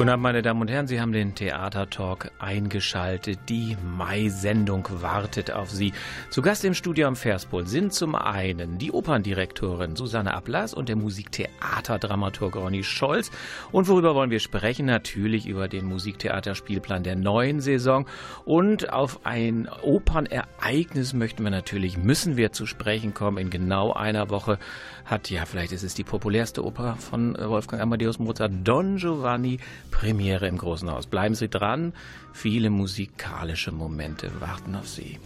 Guten Abend, meine Damen und Herren. Sie haben den Theatertalk eingeschaltet. Die Mai-Sendung wartet auf Sie. Zu Gast im Studio am Verspol sind zum einen die Operndirektorin Susanne Ablass und der Musiktheaterdramaturg Ronny Scholz. Und worüber wollen wir sprechen? Natürlich über den Musiktheaterspielplan der neuen Saison. Und auf ein Opernereignis möchten wir natürlich, müssen wir zu sprechen kommen. In genau einer Woche hat, ja, vielleicht ist es die populärste Oper von Wolfgang Amadeus Mozart, Don Giovanni Premiere im Großen Haus. Bleiben Sie dran, viele musikalische Momente warten auf Sie.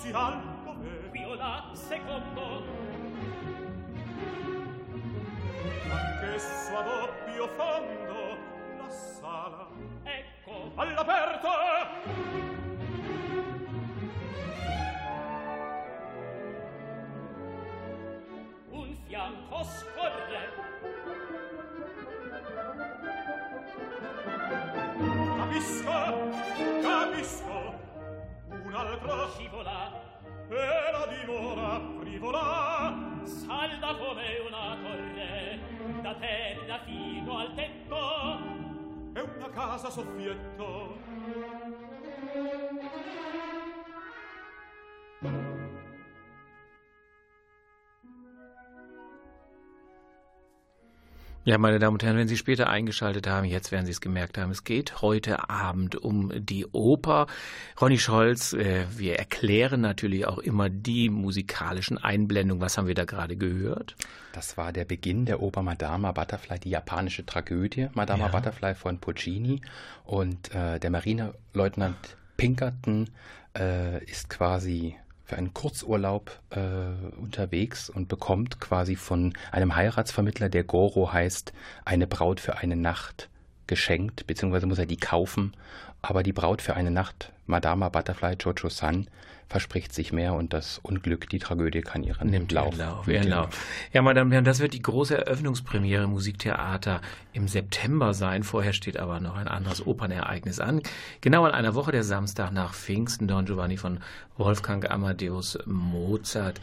Inizi al dovere. Viola secondo. Anch'esso a doppio fondo la sala. Ecco. All'aperto! Un fianco scorre. Capisco, capisco. casa soffietta Ja, meine Damen und Herren, wenn Sie später eingeschaltet haben, jetzt werden Sie es gemerkt haben, es geht heute Abend um die Oper. Ronny Scholz, äh, wir erklären natürlich auch immer die musikalischen Einblendungen. Was haben wir da gerade gehört? Das war der Beginn der Oper Madama Butterfly, die japanische Tragödie Madama ja. Butterfly von Puccini. Und äh, der Marineleutnant Pinkerton äh, ist quasi für einen Kurzurlaub äh, unterwegs und bekommt quasi von einem Heiratsvermittler, der Goro heißt, eine Braut für eine Nacht geschenkt, beziehungsweise muss er die kaufen. Aber die Braut für eine Nacht, Madama Butterfly Jojo San, verspricht sich mehr und das Unglück, die Tragödie kann ihren Nimmt Lauf. Lauf, Lauf. Ja, meine Damen und Herren, das wird die große Eröffnungspremiere Musiktheater im September sein. Vorher steht aber noch ein anderes Opernereignis an. Genau in einer Woche, der Samstag nach Pfingsten, Don Giovanni von Wolfgang Amadeus Mozart.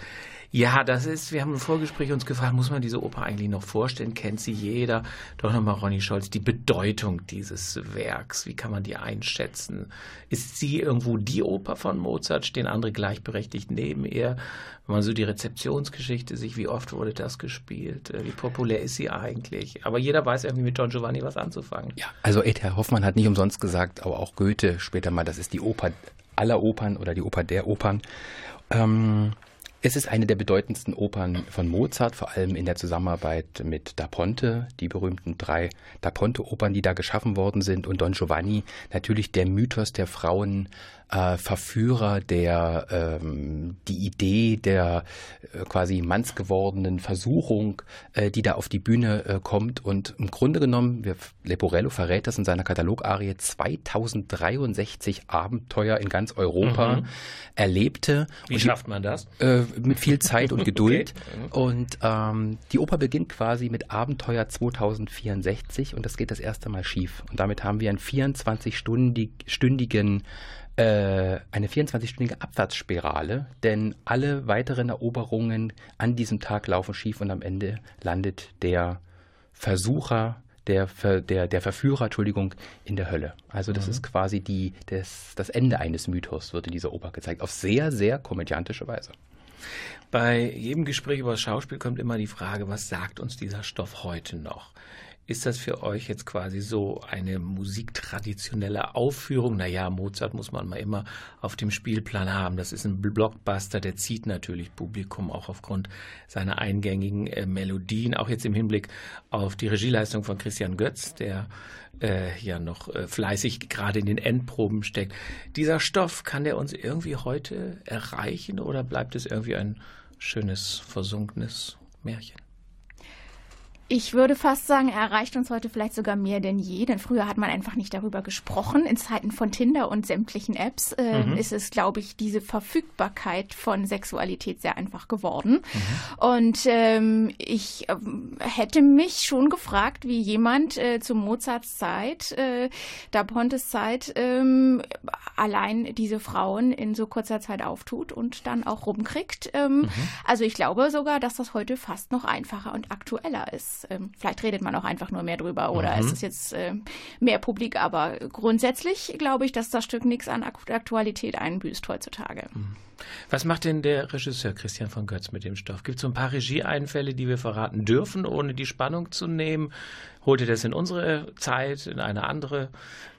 Ja, das ist, wir haben im Vorgespräch uns gefragt, muss man diese Oper eigentlich noch vorstellen? Kennt sie jeder? Doch nochmal, Ronny Scholz, die Bedeutung dieses Werks, wie kann man die einschätzen? Ist sie irgendwo die Oper von Mozart? Stehen andere gleichberechtigt neben ihr? Wenn man so die Rezeptionsgeschichte sich, wie oft wurde das gespielt? Äh, wie populär ist sie eigentlich? Aber jeder weiß irgendwie mit Don Giovanni was anzufangen. Ja, also Ed Hoffmann hat nicht umsonst gesagt, aber auch Goethe später mal, das ist die Oper aller Opern oder die Oper der Opern. Ähm, es ist eine der bedeutendsten Opern von Mozart, vor allem in der Zusammenarbeit mit Da Ponte, die berühmten drei Da Ponte-Opern, die da geschaffen worden sind, und Don Giovanni, natürlich der Mythos der Frauen äh, Verführer, der ähm, die Idee der äh, quasi mannsgewordenen Versuchung, äh, die da auf die Bühne äh, kommt. Und im Grunde genommen, wir, Leporello verrät das in seiner Katalogarie, 2063 Abenteuer in ganz Europa mhm. erlebte. Wie und schafft man das? Äh, mit viel Zeit und Geduld. okay. Und ähm, die Oper beginnt quasi mit Abenteuer 2064 und das geht das erste Mal schief. Und damit haben wir einen 24-stündigen äh, eine 24-stündige Abwärtsspirale, denn alle weiteren Eroberungen an diesem Tag laufen schief und am Ende landet der Versucher, der, der, der Verführer, Entschuldigung, in der Hölle. Also das mhm. ist quasi die, das, das Ende eines Mythos, wird in dieser Oper gezeigt, auf sehr, sehr komödiantische Weise. Bei jedem Gespräch über das Schauspiel kommt immer die Frage, was sagt uns dieser Stoff heute noch? Ist das für euch jetzt quasi so eine musiktraditionelle Aufführung? Naja, Mozart muss man mal immer auf dem Spielplan haben. Das ist ein Blockbuster, der zieht natürlich Publikum auch aufgrund seiner eingängigen äh, Melodien. Auch jetzt im Hinblick auf die Regieleistung von Christian Götz, der äh, ja noch äh, fleißig gerade in den Endproben steckt. Dieser Stoff, kann der uns irgendwie heute erreichen oder bleibt es irgendwie ein schönes, versunkenes Märchen? Ich würde fast sagen, er erreicht uns heute vielleicht sogar mehr denn je, denn früher hat man einfach nicht darüber gesprochen. In Zeiten von Tinder und sämtlichen Apps äh, mhm. ist es, glaube ich, diese Verfügbarkeit von Sexualität sehr einfach geworden. Mhm. Und ähm, ich äh, hätte mich schon gefragt, wie jemand äh, zu Mozarts Zeit, äh, da Pontes Zeit, ähm, allein diese Frauen in so kurzer Zeit auftut und dann auch rumkriegt. Ähm, mhm. Also ich glaube sogar, dass das heute fast noch einfacher und aktueller ist ähm, vielleicht redet man auch einfach nur mehr drüber oder mhm. es ist jetzt äh, mehr publik, aber grundsätzlich glaube ich, dass das Stück nichts an Aktualität einbüßt heutzutage. Mhm. Was macht denn der Regisseur Christian von Götz mit dem Stoff? Gibt es so ein paar Regieeinfälle, die wir verraten dürfen, ohne die Spannung zu nehmen? Holt er das in unsere Zeit, in eine andere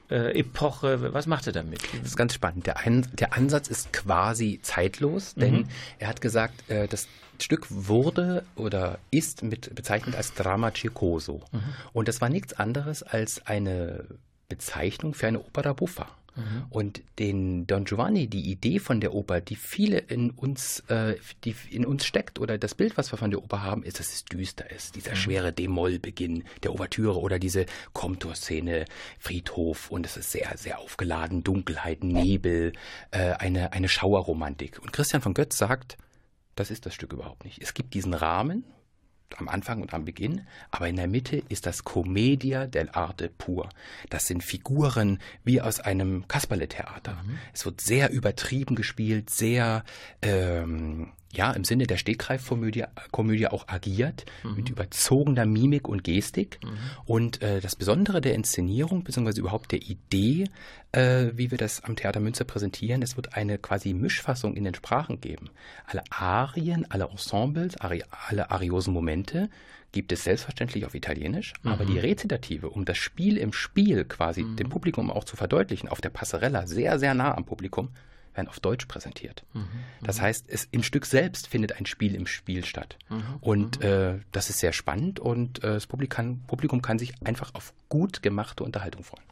äh, Epoche? Was macht er damit? Das ist ganz spannend. Der, Ein der Ansatz ist quasi zeitlos, denn mhm. er hat gesagt, äh, das Stück wurde oder ist mit bezeichnet als Drama Circoso. Mhm. Und das war nichts anderes als eine Bezeichnung für eine Opera buffa. Mhm. Und den Don Giovanni, die Idee von der Oper, die viele in uns, äh, die in uns steckt, oder das Bild, was wir von der Oper haben, ist, dass es düster ist. Dieser mhm. schwere D-Moll-Beginn der Ouvertüre oder diese Komtor-Szene, Friedhof, und es ist sehr, sehr aufgeladen, Dunkelheit, Nebel, äh, eine, eine Schauerromantik. Und Christian von Götz sagt, das ist das Stück überhaupt nicht. Es gibt diesen Rahmen am Anfang und am Beginn, aber in der Mitte ist das Commedia dell'arte pur. Das sind Figuren wie aus einem Kasperle-Theater. Mhm. Es wird sehr übertrieben gespielt, sehr ähm, ja, im Sinne der Stegreifkomödie Komödie auch agiert, mhm. mit überzogener Mimik und Gestik. Mhm. Und äh, das Besondere der Inszenierung, beziehungsweise überhaupt der Idee, äh, wie wir das am Theater Münster präsentieren, es wird eine quasi Mischfassung in den Sprachen geben. Alle Arien, alle Ensembles, Ari alle ariosen Momente gibt es selbstverständlich auf Italienisch, mhm. aber die Rezitative, um das Spiel im Spiel quasi mhm. dem Publikum auch zu verdeutlichen, auf der Passerella sehr, sehr nah am Publikum, werden auf Deutsch präsentiert. Mhm, das mhm. heißt, es, im Stück selbst findet ein Spiel im Spiel statt. Mhm, und mhm. äh, das ist sehr spannend und äh, das Publikum, Publikum kann sich einfach auf gut gemachte Unterhaltung freuen.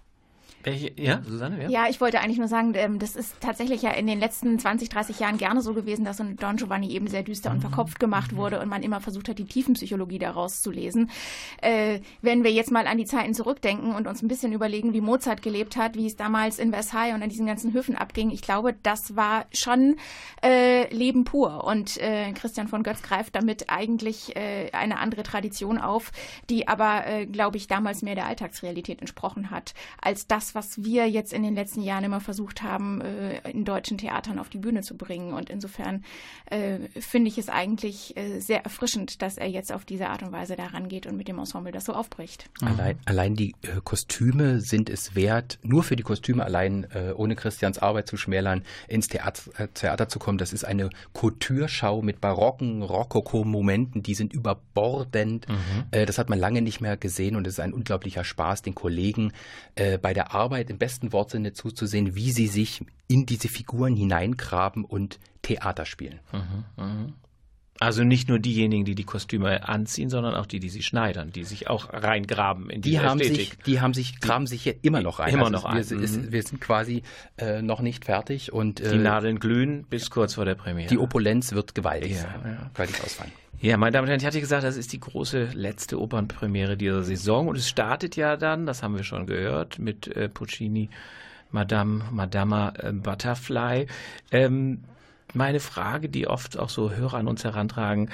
Ja, Susanne? Ja? ja, ich wollte eigentlich nur sagen, ähm, das ist tatsächlich ja in den letzten 20, 30 Jahren gerne so gewesen, dass so ein Don Giovanni eben sehr düster und mhm. verkopft gemacht mhm. wurde und man immer versucht hat, die Tiefenpsychologie daraus zu lesen. Äh, wenn wir jetzt mal an die Zeiten zurückdenken und uns ein bisschen überlegen, wie Mozart gelebt hat, wie es damals in Versailles und an diesen ganzen Höfen abging, ich glaube, das war schon äh, Leben pur. Und äh, Christian von Götz greift damit eigentlich eine andere Tradition auf, die aber, glaube ich, damals mehr der Alltagsrealität entsprochen hat, als das, was wir jetzt in den letzten Jahren immer versucht haben, äh, in deutschen Theatern auf die Bühne zu bringen. Und insofern äh, finde ich es eigentlich äh, sehr erfrischend, dass er jetzt auf diese Art und Weise daran geht und mit dem Ensemble das so aufbricht. Mhm. Allein, allein die äh, Kostüme sind es wert, nur für die Kostüme allein, äh, ohne Christians Arbeit zu schmälern, ins Theater, äh, Theater zu kommen. Das ist eine Couture-Schau mit barocken Rokoko-Momenten, die sind überbordend. Mhm. das hat man lange nicht mehr gesehen und es ist ein unglaublicher Spaß, den Kollegen bei der Arbeit Arbeit im besten Wortsinne zuzusehen, wie sie sich in diese Figuren hineingraben und Theater spielen. Mhm, mh. Also nicht nur diejenigen, die die Kostüme anziehen, sondern auch die, die sie schneidern, die sich auch reingraben in die, die haben Ästhetik. Sich, die haben sich, graben sich hier immer noch ein. Immer also noch ein. Wir, mhm. wir, sind quasi äh, noch nicht fertig und äh, die Nadeln glühen bis kurz vor der Premiere. Die Opulenz wird gewaltig, ja, ja. gewaltig ausfallen. Ja, meine Damen und Herren, ich hatte gesagt, das ist die große letzte Opernpremiere dieser Saison und es startet ja dann, das haben wir schon gehört, mit äh, Puccini, Madame, Madama äh, Butterfly. Ähm, meine Frage, die oft auch so Hörer an uns herantragen.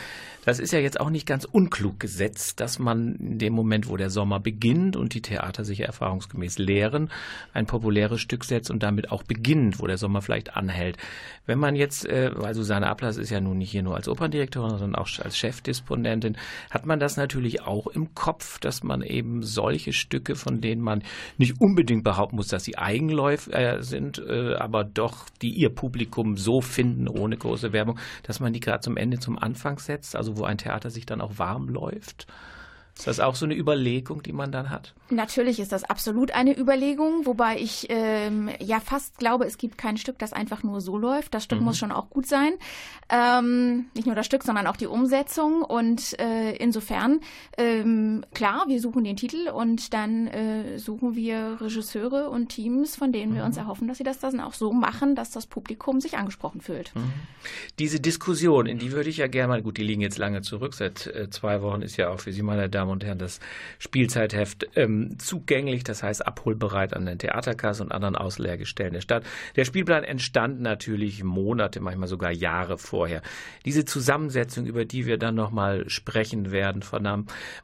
Das ist ja jetzt auch nicht ganz unklug gesetzt, dass man in dem Moment, wo der Sommer beginnt und die Theater sich erfahrungsgemäß leeren, ein populäres Stück setzt und damit auch beginnt, wo der Sommer vielleicht anhält. Wenn man jetzt, äh, weil Susanne Ablass ist ja nun nicht hier nur als Operndirektorin, sondern auch als Chefdisponentin, hat man das natürlich auch im Kopf, dass man eben solche Stücke, von denen man nicht unbedingt behaupten muss, dass sie Eigenläufer äh, sind, äh, aber doch die ihr Publikum so finden, ohne große Werbung, dass man die gerade zum Ende, zum Anfang setzt, also wo ein Theater sich dann auch warm läuft? Ist das auch so eine Überlegung, die man dann hat? Natürlich ist das absolut eine Überlegung, wobei ich ähm, ja fast glaube, es gibt kein Stück, das einfach nur so läuft. Das Stück mhm. muss schon auch gut sein. Ähm, nicht nur das Stück, sondern auch die Umsetzung. Und äh, insofern, ähm, klar, wir suchen den Titel und dann äh, suchen wir Regisseure und Teams, von denen mhm. wir uns erhoffen, dass sie das dann auch so machen, dass das Publikum sich angesprochen fühlt. Mhm. Diese Diskussion, in die würde ich ja gerne mal, gut, die liegen jetzt lange zurück, seit äh, zwei Wochen ist ja auch für Sie, meine Damen Damen und Herren, das Spielzeitheft ähm, zugänglich, das heißt abholbereit an den Theaterkassen und anderen Auslehrgestellen der Stadt. Der Spielplan entstand natürlich Monate, manchmal sogar Jahre vorher. Diese Zusammensetzung, über die wir dann nochmal sprechen werden, von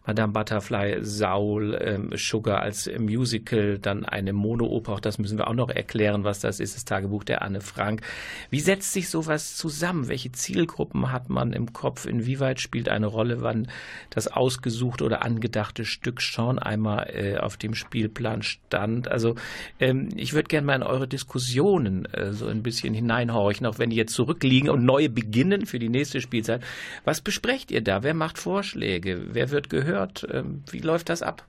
Madame Butterfly, Saul, ähm, Sugar als Musical, dann eine Monooper, auch das müssen wir auch noch erklären, was das ist, das Tagebuch der Anne Frank. Wie setzt sich sowas zusammen? Welche Zielgruppen hat man im Kopf? Inwieweit spielt eine Rolle, wann das ausgesucht oder angedachte Stück schon einmal äh, auf dem Spielplan stand. Also ähm, ich würde gerne mal in eure Diskussionen äh, so ein bisschen hineinhorchen, auch wenn die jetzt zurückliegen und neue beginnen für die nächste Spielzeit. Was besprecht ihr da? Wer macht Vorschläge? Wer wird gehört? Ähm, wie läuft das ab?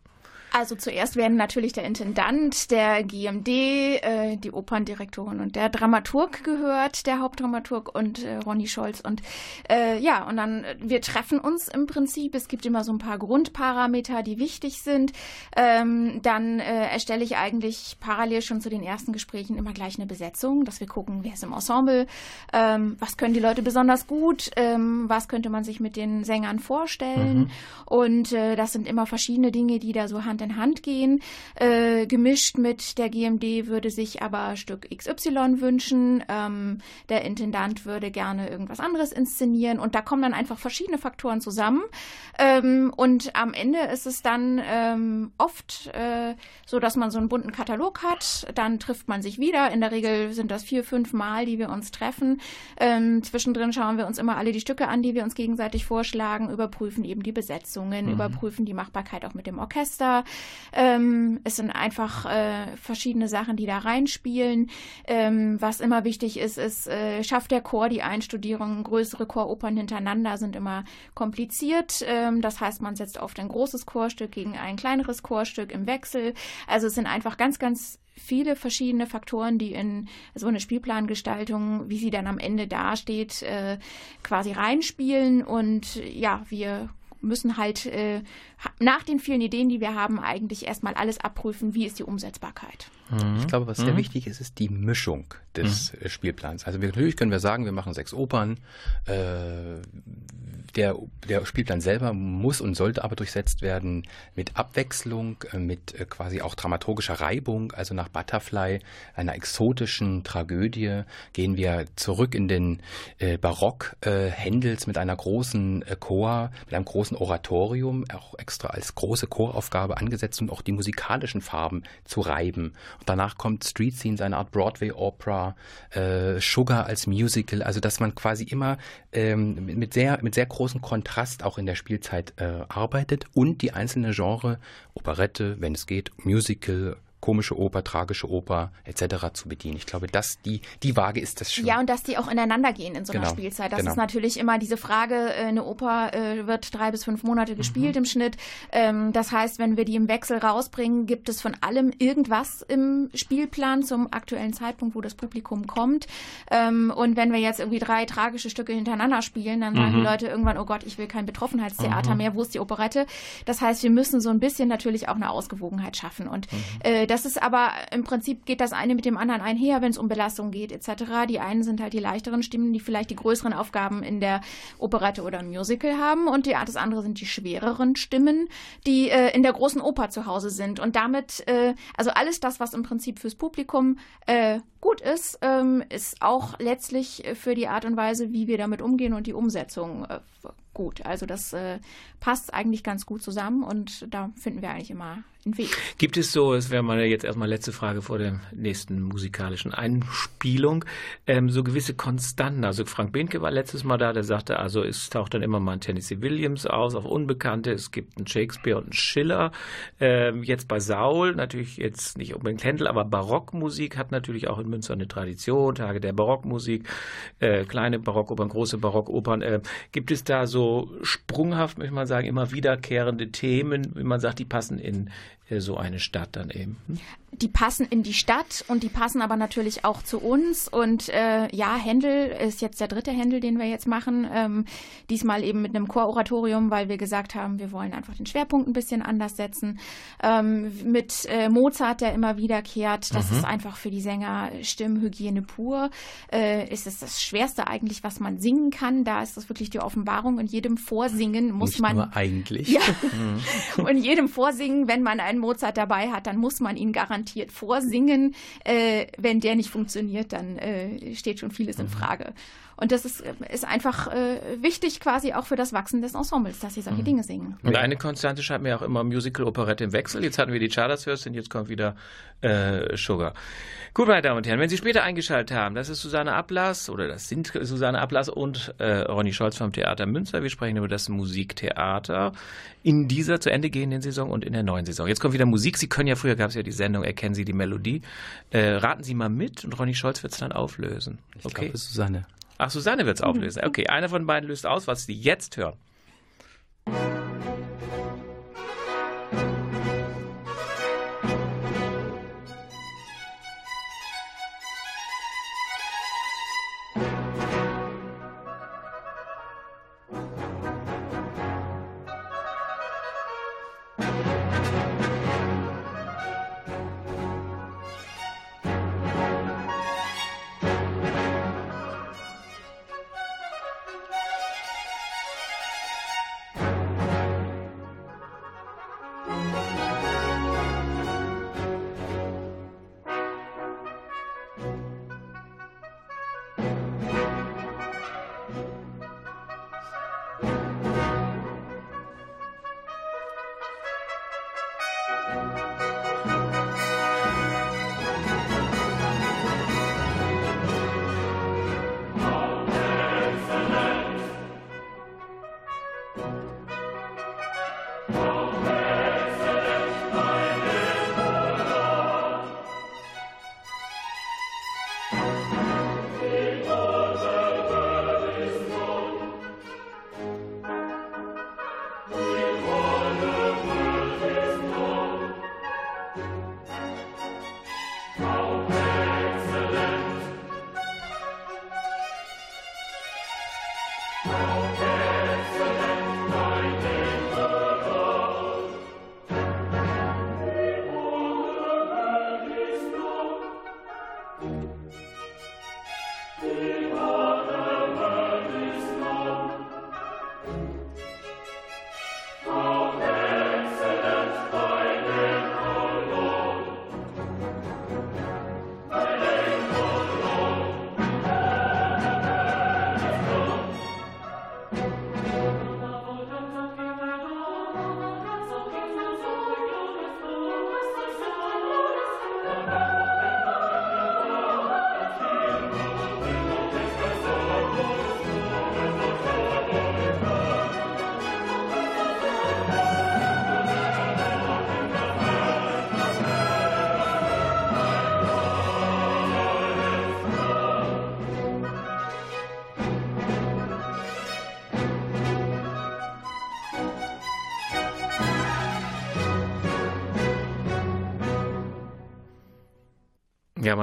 Also zuerst werden natürlich der Intendant, der GMD, äh, die Operndirektorin und der Dramaturg gehört, der Hauptdramaturg und äh, Ronny Scholz. Und äh, ja, und dann, äh, wir treffen uns im Prinzip. Es gibt immer so ein paar Grundparameter, die wichtig sind. Ähm, dann äh, erstelle ich eigentlich parallel schon zu den ersten Gesprächen immer gleich eine Besetzung, dass wir gucken, wer ist im Ensemble, ähm, was können die Leute besonders gut, ähm, was könnte man sich mit den Sängern vorstellen. Mhm. Und äh, das sind immer verschiedene Dinge, die da so Hand Hand in Hand gehen. Äh, gemischt mit der GMD würde sich aber Stück XY wünschen. Ähm, der Intendant würde gerne irgendwas anderes inszenieren. Und da kommen dann einfach verschiedene Faktoren zusammen. Ähm, und am Ende ist es dann ähm, oft äh, so, dass man so einen bunten Katalog hat. Dann trifft man sich wieder. In der Regel sind das vier, fünf Mal, die wir uns treffen. Ähm, zwischendrin schauen wir uns immer alle die Stücke an, die wir uns gegenseitig vorschlagen, überprüfen eben die Besetzungen, mhm. überprüfen die Machbarkeit auch mit dem Orchester. Ähm, es sind einfach äh, verschiedene Sachen, die da reinspielen. Ähm, was immer wichtig ist, ist, äh, schafft der Chor die Einstudierung. Größere Choropern hintereinander sind immer kompliziert. Ähm, das heißt, man setzt oft ein großes Chorstück gegen ein kleineres Chorstück im Wechsel. Also es sind einfach ganz, ganz viele verschiedene Faktoren, die in so eine Spielplangestaltung, wie sie dann am Ende dasteht, äh, quasi reinspielen. Und ja, wir müssen halt äh, nach den vielen Ideen, die wir haben, eigentlich erstmal alles abprüfen, wie ist die Umsetzbarkeit. Ich glaube, was sehr mhm. wichtig ist, ist die Mischung des mhm. Spielplans. Also wir, natürlich können wir sagen, wir machen sechs Opern. Äh, der, der Spielplan selber muss und sollte aber durchsetzt werden mit Abwechslung, äh, mit äh, quasi auch dramaturgischer Reibung. Also nach Butterfly, einer exotischen Tragödie, gehen wir zurück in den äh, Barock Händels mit einer großen Chor, mit einem großen Oratorium, auch extra als große Choraufgabe angesetzt, um auch die musikalischen Farben zu reiben. Und danach kommt Street Scenes, eine Art Broadway-Opera, Sugar als Musical, also dass man quasi immer ähm, mit sehr, mit sehr großem Kontrast auch in der Spielzeit äh, arbeitet und die einzelnen Genre, Operette, wenn es geht, Musical, komische Oper, tragische Oper etc. zu bedienen. Ich glaube, dass die, die Waage ist das schon. Ja, und dass die auch ineinander gehen in so einer genau, Spielzeit. Das genau. ist natürlich immer diese Frage, äh, eine Oper äh, wird drei bis fünf Monate gespielt mhm. im Schnitt. Ähm, das heißt, wenn wir die im Wechsel rausbringen, gibt es von allem irgendwas im Spielplan zum aktuellen Zeitpunkt, wo das Publikum kommt. Ähm, und wenn wir jetzt irgendwie drei tragische Stücke hintereinander spielen, dann sagen mhm. die Leute irgendwann, oh Gott, ich will kein Betroffenheitstheater mhm. mehr, wo ist die Operette? Das heißt, wir müssen so ein bisschen natürlich auch eine Ausgewogenheit schaffen. Und mhm. äh, das ist aber im Prinzip geht das eine mit dem anderen einher, wenn es um Belastung geht etc. Die einen sind halt die leichteren Stimmen, die vielleicht die größeren Aufgaben in der Operette oder im Musical haben und die, das andere sind die schwereren Stimmen, die äh, in der großen Oper zu Hause sind. Und damit, äh, also alles das, was im Prinzip fürs Publikum äh, gut ist, ähm, ist auch letztlich für die Art und Weise, wie wir damit umgehen und die Umsetzung äh, gut. Also das äh, passt eigentlich ganz gut zusammen und da finden wir eigentlich immer einen Weg. Gibt es so, es wäre mal jetzt erstmal letzte Frage vor der nächsten musikalischen Einspielung, ähm, so gewisse Konstanten. Also Frank Behnke war letztes Mal da, der sagte, also es taucht dann immer mal ein Tennessee Williams aus, auf Unbekannte, es gibt einen Shakespeare und einen Schiller. Ähm, jetzt bei Saul, natürlich jetzt nicht unbedingt Händel, aber Barockmusik hat natürlich auch in Münster eine Tradition, Tage der Barockmusik, äh, kleine Barockopern, große Barockopern. Äh, gibt es da so sprunghaft, möchte man sagen, immer wiederkehrende Themen, wie man sagt, die passen in so eine Stadt dann eben. Hm? Die passen in die Stadt und die passen aber natürlich auch zu uns. Und äh, ja, Händel ist jetzt der dritte Händel, den wir jetzt machen. Ähm, diesmal eben mit einem Chororatorium, weil wir gesagt haben, wir wollen einfach den Schwerpunkt ein bisschen anders setzen. Ähm, mit äh, Mozart, der immer wiederkehrt. Das mhm. ist einfach für die Sänger Stimmhygiene pur. Äh, ist es das Schwerste eigentlich, was man singen kann. Da ist das wirklich die Offenbarung. In jedem Vorsingen muss Nicht man. Nur eigentlich. Ja. Mhm. Und jedem Vorsingen, wenn man einen Mozart dabei hat, dann muss man ihn garantiert vorsingen. Äh, wenn der nicht funktioniert, dann äh, steht schon vieles in mhm. Frage. Und das ist, ist einfach äh, wichtig quasi auch für das Wachsen des Ensembles, dass sie solche mhm. Dinge singen. Und eine Konstante schreibt mir auch immer Musical-Operette im Wechsel. Jetzt hatten wir die Chartersfürstin, jetzt kommt wieder äh, Sugar. Gut, meine Damen und Herren, wenn Sie später eingeschaltet haben, das ist Susanne Ablass oder das sind Susanne Ablass und äh, Ronny Scholz vom Theater Münster. Wir sprechen über das Musiktheater in dieser zu Ende gehenden Saison und in der neuen Saison. Jetzt kommt wieder Musik. Sie können ja, früher gab es ja die Sendung Erkennen Sie die Melodie. Äh, raten Sie mal mit und Ronny Scholz wird es dann auflösen. Okay. Ich glaube, Susanne. Ach, Susanne wird es auflösen. Okay, einer von beiden löst aus, was Sie jetzt hören.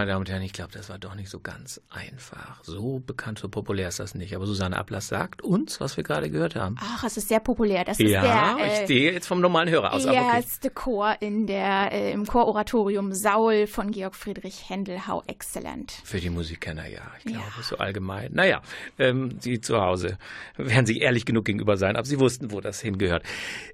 Meine Damen und Herren, ich glaube, das war doch nicht so ganz einfach. So bekannt, so populär ist das nicht. Aber Susanne Ablass sagt uns, was wir gerade gehört haben. Ach, es ist sehr populär. Das ja, ist der, äh, ich stehe jetzt vom normalen Hörer aus. Erste okay. Chor in der, äh, im Chororatorium Saul von Georg Friedrich Händel. How excellent. Für die Musikkenner, ja. Ich glaube, ja. so allgemein. Naja, ähm, Sie zu Hause werden sich ehrlich genug gegenüber sein, aber Sie wussten, wo das hingehört.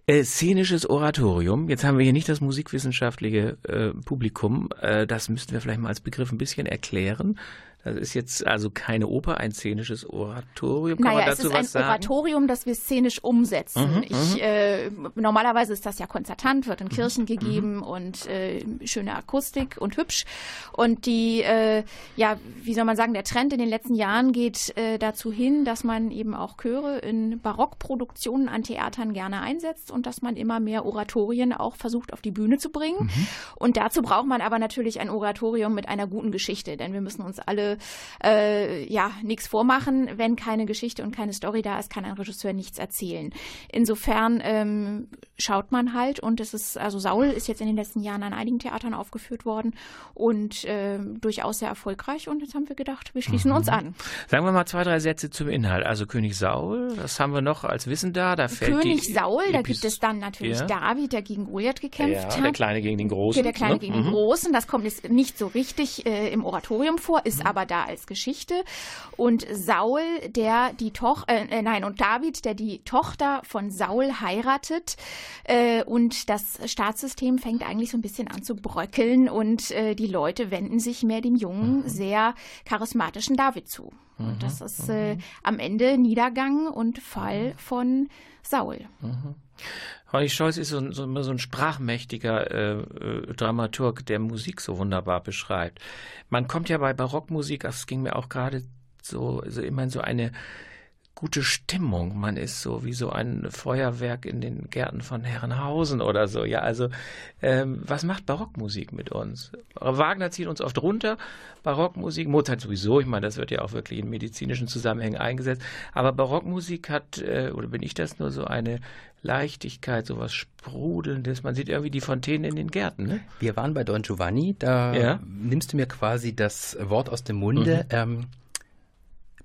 Äh, szenisches Oratorium. Jetzt haben wir hier nicht das musikwissenschaftliche äh, Publikum. Äh, das müssten wir vielleicht mal als Begriff ein bisschen erklären. Das ist jetzt also keine Oper, ein szenisches Oratorium. Kann naja, man dazu es ist ein sagen? Oratorium, das wir szenisch umsetzen. Mhm, ich, mhm. äh, normalerweise ist das ja konzertant, wird in mhm, Kirchen mhm. gegeben und äh, schöne Akustik und hübsch. Und die, äh, ja, wie soll man sagen, der Trend in den letzten Jahren geht äh, dazu hin, dass man eben auch Chöre in Barockproduktionen an Theatern gerne einsetzt und dass man immer mehr Oratorien auch versucht auf die Bühne zu bringen. Mhm. Und dazu braucht man aber natürlich ein Oratorium mit einer guten Geschichte, denn wir müssen uns alle äh, ja nichts vormachen. Wenn keine Geschichte und keine Story da ist, kann ein Regisseur nichts erzählen. Insofern ähm, schaut man halt und es ist, also Saul ist jetzt in den letzten Jahren an einigen Theatern aufgeführt worden und äh, durchaus sehr erfolgreich und jetzt haben wir gedacht, wir schließen mhm. uns an. Sagen wir mal zwei, drei Sätze zum Inhalt. Also König Saul, was haben wir noch als Wissen da? Da fällt König Saul, da gibt es dann natürlich ja. David, der gegen Goliath gekämpft ja, hat. Der Kleine gegen den Großen. Der Kleine ne? gegen mhm. den Großen, das kommt jetzt nicht so richtig äh, im Oratorium vor, ist mhm. aber da als Geschichte. Und Saul, der die Tochter, äh, nein, und David, der die Tochter von Saul heiratet. Äh, und das Staatssystem fängt eigentlich so ein bisschen an zu bröckeln und äh, die Leute wenden sich mehr dem jungen, mhm. sehr charismatischen David zu. Mhm. Und das ist äh, am Ende Niedergang und Fall von Saul. Mhm. Ronny Scholz ist so, so, so ein sprachmächtiger äh, äh, Dramaturg, der Musik so wunderbar beschreibt. Man kommt ja bei Barockmusik, das ging mir auch gerade so, so immer in so eine gute Stimmung. Man ist so wie so ein Feuerwerk in den Gärten von Herrenhausen oder so. Ja, also ähm, was macht Barockmusik mit uns? Wagner zieht uns oft runter. Barockmusik, Mozart sowieso. Ich meine, das wird ja auch wirklich in medizinischen Zusammenhängen eingesetzt. Aber Barockmusik hat, äh, oder bin ich das nur so eine Leichtigkeit, sowas Sprudelndes. Man sieht irgendwie die Fontänen in den Gärten. Ne? Wir waren bei Don Giovanni. Da ja? nimmst du mir quasi das Wort aus dem Munde. Mhm. Ähm,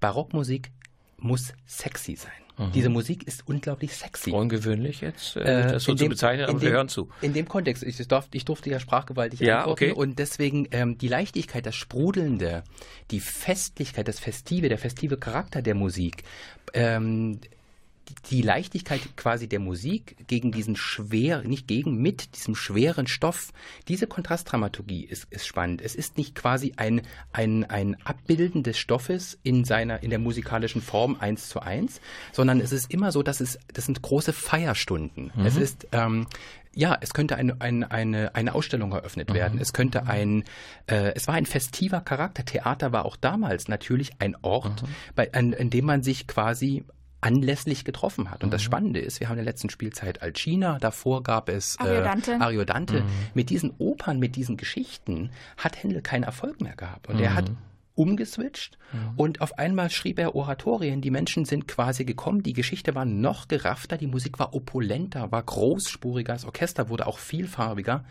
Barockmusik muss sexy sein. Mhm. Diese Musik ist unglaublich sexy. Ungewöhnlich jetzt, äh, das so zu bezeichnen, aber wir hören zu. In dem Kontext, ich, darf, ich durfte ja sprachgewaltig ja, antworten okay. und deswegen ähm, die Leichtigkeit, das Sprudelnde, die Festlichkeit, das Festive, der festive Charakter der Musik, ähm, die Leichtigkeit quasi der Musik gegen diesen schweren, nicht gegen, mit diesem schweren Stoff, diese Kontrastdramaturgie ist, ist spannend. Es ist nicht quasi ein, ein, ein Abbilden des Stoffes in seiner, in der musikalischen Form eins zu eins, sondern es ist immer so, dass es, das sind große Feierstunden. Mhm. Es ist, ähm, ja, es könnte eine, eine, eine, eine Ausstellung eröffnet werden. Mhm. Es könnte ein, äh, es war ein festiver Charakter. Theater war auch damals natürlich ein Ort, mhm. bei, an, in dem man sich quasi anlässlich getroffen hat. Und mhm. das Spannende ist, wir haben in der letzten Spielzeit Alcina, davor gab es äh, Ariodante. Ariodante. Mhm. Mit diesen Opern, mit diesen Geschichten hat Händel keinen Erfolg mehr gehabt. Und mhm. er hat umgeswitcht mhm. und auf einmal schrieb er Oratorien. Die Menschen sind quasi gekommen, die Geschichte war noch geraffter, die Musik war opulenter, war großspuriger, das Orchester wurde auch vielfarbiger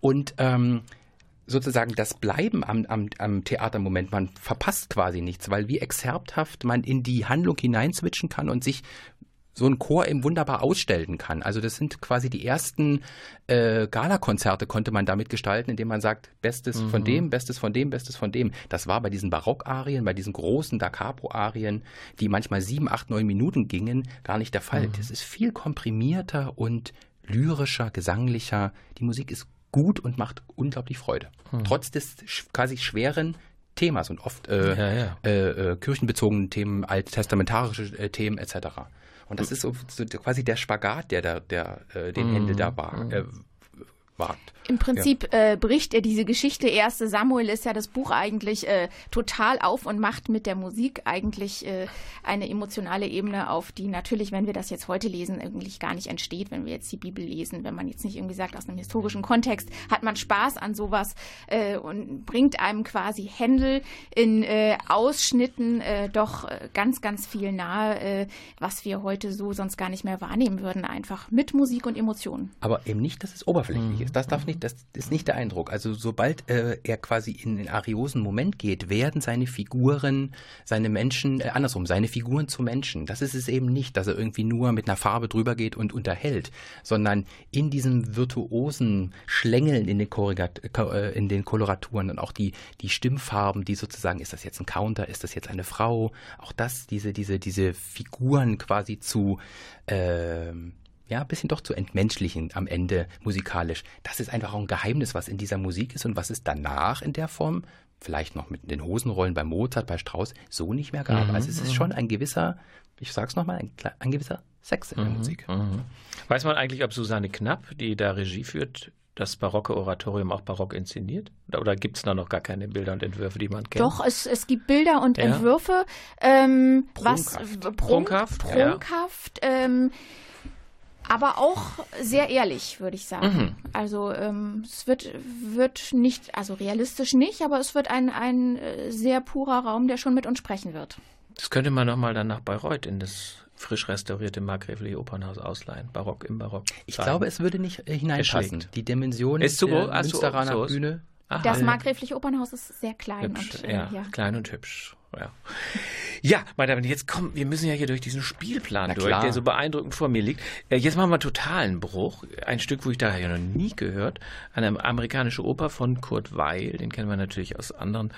und ähm, sozusagen das Bleiben am, am, am Theatermoment. Man verpasst quasi nichts, weil wie exzerpthaft man in die Handlung hineinswitchen kann und sich so ein Chor eben wunderbar ausstellen kann. Also das sind quasi die ersten äh, Galakonzerte konnte man damit gestalten, indem man sagt, Bestes mhm. von dem, Bestes von dem, Bestes von dem. Das war bei diesen Barockarien, bei diesen großen Da Capo-Arien, die manchmal sieben, acht, neun Minuten gingen, gar nicht der Fall. Mhm. Das ist viel komprimierter und lyrischer, gesanglicher. Die Musik ist gut und macht unglaublich Freude. Hm. Trotz des quasi schweren Themas und oft äh, ja, ja. Äh, äh, kirchenbezogenen Themen, alttestamentarische äh, Themen etc. Und das hm. ist so, so, quasi der Spagat, der da, der, äh, den hm. Hände da war, hm. äh, wagt. Im Prinzip ja. äh, bricht er diese Geschichte. Erste Samuel ist ja das Buch eigentlich äh, total auf und macht mit der Musik eigentlich äh, eine emotionale Ebene auf, die natürlich, wenn wir das jetzt heute lesen, eigentlich gar nicht entsteht, wenn wir jetzt die Bibel lesen. Wenn man jetzt nicht irgendwie sagt, aus einem historischen Kontext hat man Spaß an sowas äh, und bringt einem quasi Händel in äh, Ausschnitten äh, doch ganz, ganz viel nahe, äh, was wir heute so sonst gar nicht mehr wahrnehmen würden, einfach mit Musik und Emotionen. Aber eben nicht, dass es oberflächlich mhm. Ist. Das darf nicht, das ist nicht der Eindruck. Also sobald äh, er quasi in den ariosen Moment geht, werden seine Figuren, seine Menschen, äh, andersrum, seine Figuren zu Menschen. Das ist es eben nicht, dass er irgendwie nur mit einer Farbe drüber geht und unterhält, sondern in diesem virtuosen Schlängeln in den, Korrigat, äh, in den Koloraturen und auch die, die Stimmfarben, die sozusagen, ist das jetzt ein Counter, ist das jetzt eine Frau, auch das, diese, diese, diese Figuren quasi zu äh, ja, ein bisschen doch zu entmenschlichen am Ende musikalisch. Das ist einfach auch ein Geheimnis, was in dieser Musik ist und was es danach in der Form, vielleicht noch mit den Hosenrollen bei Mozart, bei Strauss, so nicht mehr gab. Mhm, also es ist mhm. schon ein gewisser, ich sag's nochmal, ein, ein gewisser Sex in der mhm, Musik. Mhm. Weiß man eigentlich, ob Susanne Knapp, die da Regie führt, das barocke Oratorium auch barock inszeniert? Oder gibt es da noch gar keine Bilder und Entwürfe, die man kennt? Doch, es, es gibt Bilder und ja. Entwürfe. Ähm, prunkhaft. Was, prunk, prunkhaft. Prunkhaft. Ja. Ähm, aber auch sehr ehrlich, würde ich sagen. Mhm. Also ähm, es wird, wird nicht, also realistisch nicht, aber es wird ein, ein äh, sehr purer Raum, der schon mit uns sprechen wird. Das könnte man nochmal dann nach Bayreuth in das frisch restaurierte Markgräfliche Opernhaus ausleihen. Barock im Barock. Ich glaube, es würde nicht äh, hineinpassen. Die Dimension ist zu der Münsteraner so, Bühne. Aha, das Markgräfliche Opernhaus ist sehr klein. Hübsch, und, äh, ja, ja, klein und hübsch. Ja. Ja, meine Damen, jetzt kommen, wir müssen ja hier durch diesen Spielplan durch, der so beeindruckend vor mir liegt. Äh, jetzt machen wir einen totalen Bruch. Ein Stück, wo ich da ja noch nie gehört. Eine amerikanische Oper von Kurt Weil, den kennen wir natürlich aus anderen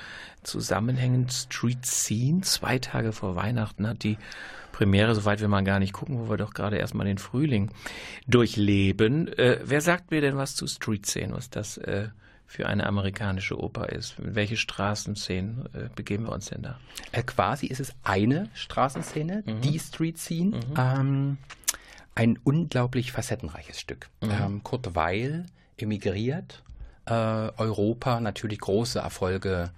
Zusammenhängen. Street Scene, zwei Tage vor Weihnachten hat die Premiere, soweit wir mal gar nicht gucken, wo wir doch gerade erstmal den Frühling durchleben. Äh, wer sagt mir denn was zu Street Scene, was das äh, für eine amerikanische Oper ist. Welche Straßenszenen äh, begeben wir uns denn da? Äh, quasi ist es eine Straßenszene, mhm. die Street Scene. Mhm. Ähm, ein unglaublich facettenreiches Stück. Mhm. Ähm, Kurt Weil emigriert, äh, Europa natürlich große Erfolge,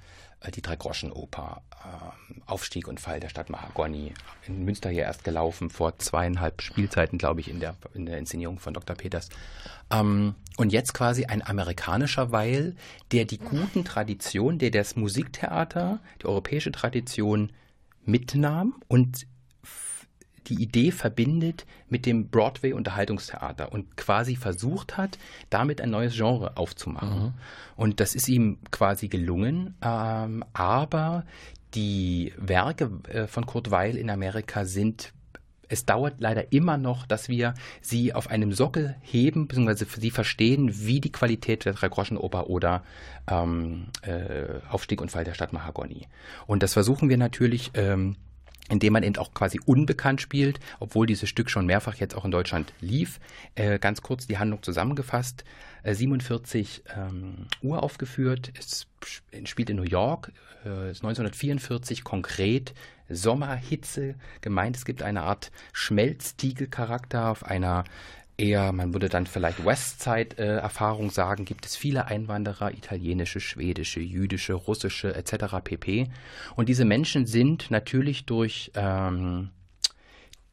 die Drei-Groschen-Oper, ähm, Aufstieg und Fall der Stadt Mahagoni, in Münster hier erst gelaufen, vor zweieinhalb Spielzeiten, glaube ich, in der, in der Inszenierung von Dr. Peters. Ähm, und jetzt quasi ein amerikanischer Weil, der die guten Traditionen, der das Musiktheater, die europäische Tradition mitnahm und die Idee verbindet mit dem Broadway-Unterhaltungstheater und quasi versucht hat, damit ein neues Genre aufzumachen. Mhm. Und das ist ihm quasi gelungen, ähm, aber die Werke äh, von Kurt Weil in Amerika sind es dauert leider immer noch, dass wir sie auf einem Sockel heben, beziehungsweise sie verstehen, wie die Qualität der Drei-Groschen-Oper oder ähm, äh, Aufstieg und Fall der Stadt Mahagoni. Und das versuchen wir natürlich ähm, indem man eben auch quasi unbekannt spielt, obwohl dieses Stück schon mehrfach jetzt auch in Deutschland lief. Äh, ganz kurz die Handlung zusammengefasst. Äh, 47 ähm, Uhr aufgeführt. Es spielt in New York. Äh, ist 1944 konkret Sommerhitze gemeint. Es gibt eine Art Schmelztiegelcharakter auf einer eher, man würde dann vielleicht Westside-Erfahrung sagen, gibt es viele Einwanderer, italienische, schwedische, jüdische, russische etc. pp. Und diese Menschen sind natürlich durch ähm,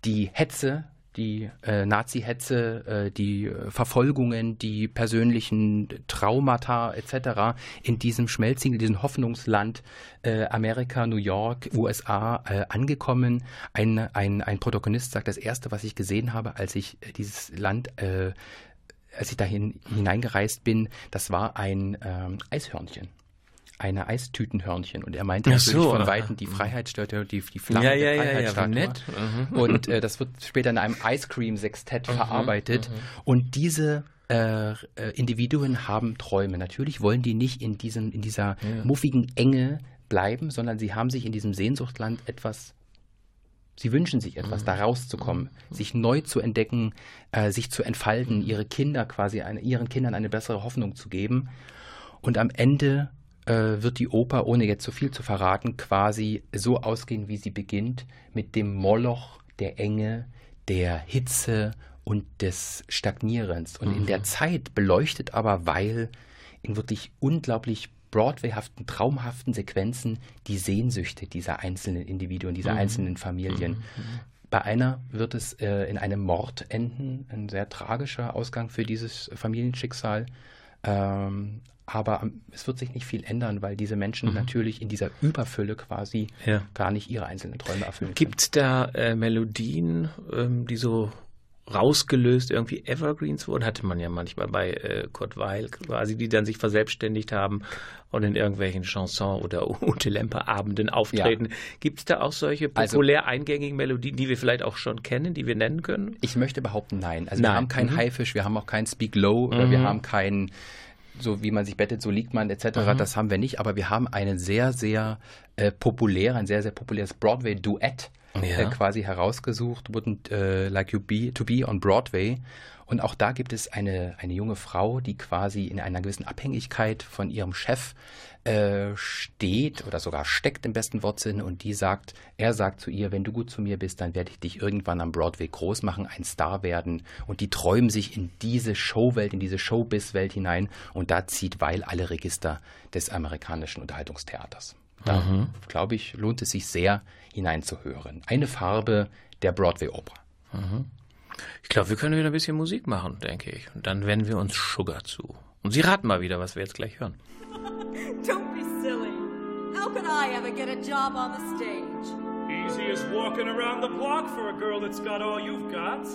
die Hetze die äh, Nazi-Hetze, äh, die Verfolgungen, die persönlichen Traumata etc. in diesem Schmelzing, in diesem Hoffnungsland äh, Amerika, New York, USA äh, angekommen. Ein, ein, ein Protagonist sagt, das Erste, was ich gesehen habe, als ich äh, dieses Land äh, als ich dahin hineingereist bin, das war ein ähm, Eishörnchen eine Eistütenhörnchen und er meinte Ach natürlich so, von Weitem die Freiheitsstatue, die, die Flamme ja, ja, der. Ja, ja, mhm. Und äh, das wird später in einem Ice Cream Sextett mhm, verarbeitet. Mhm. Und diese äh, äh, Individuen haben Träume. Natürlich wollen die nicht in, diesem, in dieser muffigen Enge bleiben, sondern sie haben sich in diesem Sehnsuchtland etwas Sie wünschen sich etwas, da rauszukommen, sich neu zu entdecken, äh, sich zu entfalten, ihre Kinder quasi, eine, ihren Kindern eine bessere Hoffnung zu geben. Und am Ende äh, wird die Oper, ohne jetzt zu viel zu verraten, quasi so ausgehen, wie sie beginnt, mit dem Moloch der Enge, der Hitze und des Stagnierens. Und mhm. in der mhm. Zeit beleuchtet aber, weil in wirklich unglaublich Broadwayhaften, traumhaften Sequenzen die Sehnsüchte dieser einzelnen Individuen, dieser mhm. einzelnen Familien. Mhm. mhm. Bei einer wird es äh, in einem Mord enden, ein sehr tragischer Ausgang für dieses Familienschicksal. Ähm, aber es wird sich nicht viel ändern, weil diese Menschen mhm. natürlich in dieser Überfülle quasi ja. gar nicht ihre einzelnen Träume erfüllen. Gibt es da äh, Melodien, ähm, die so rausgelöst irgendwie Evergreens wurden, hatte man ja manchmal bei äh, Kurt Weil quasi, die dann sich verselbstständigt haben und in irgendwelchen Chanson- oder Ute Lemper-Abenden auftreten. Ja. Gibt es da auch solche also populär eingängigen Melodien, die wir vielleicht auch schon kennen, die wir nennen können? Ich möchte behaupten, nein. Also nein. wir haben keinen mhm. Haifisch, wir haben auch keinen Speak Low, mhm. wir haben keinen so wie man sich bettet, so liegt man etc. Mhm. Das haben wir nicht, aber wir haben einen sehr, sehr äh, populär, ein sehr, sehr populäres Broadway-Duett ja. äh, quasi herausgesucht, Wouldn't uh, Like You Be to Be on Broadway. Und auch da gibt es eine, eine junge Frau, die quasi in einer gewissen Abhängigkeit von ihrem Chef äh, steht oder sogar steckt im besten Wortsinn und die sagt, er sagt zu ihr, wenn du gut zu mir bist, dann werde ich dich irgendwann am Broadway groß machen, ein Star werden und die träumen sich in diese Showwelt, in diese Showbiz-Welt hinein und da zieht Weil alle Register des amerikanischen Unterhaltungstheaters. Da, mhm. glaube ich, lohnt es sich sehr hineinzuhören. Eine Farbe der Broadway-Oper. Mhm. Ich glaube, wir können wieder ein bisschen Musik machen, denke ich. Und dann wenden wir uns Sugar zu. Und Sie raten mal wieder, was wir jetzt gleich hören. Don't be silly. How could I ever get a job on the stage? Easy as walking around the block for a girl that's got all you've got.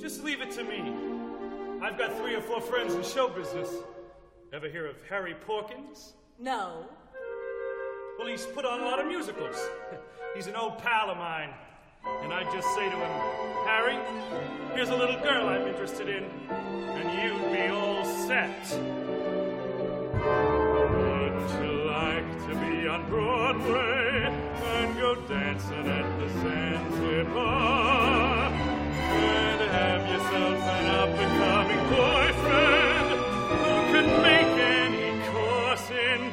Just leave it to me. I've got three or four friends in show business. Ever hear of Harry Porkins? No. Well, he's put on a lot of musicals. he's an old pal of mine. And I'd just say to him, Harry, here's a little girl I'm interested in, and you'd be all set. Wouldn't you like to be on Broadway and go dancing at the Bar? And have yourself an up-and-coming boyfriend who can make any course in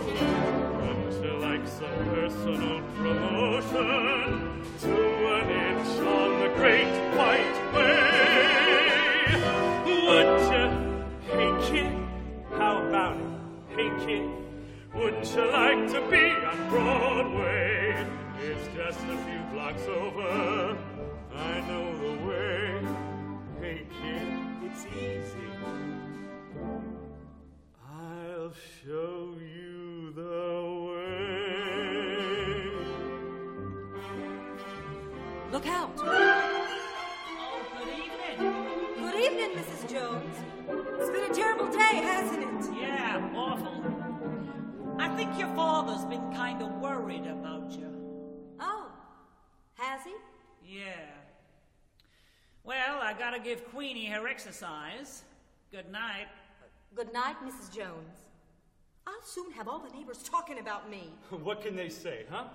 Like some personal promotion to an inch on the great white way? Would you? Hey kid, how about it? Hey kid. Wouldn't you like to be on Broadway? It's just a few blocks over. I know the way. Hey, kid, it's easy. I gotta give Queenie her exercise. Good night. Good night, Mrs. Jones. I'll soon have all the neighbors talking about me. what can they say, huh?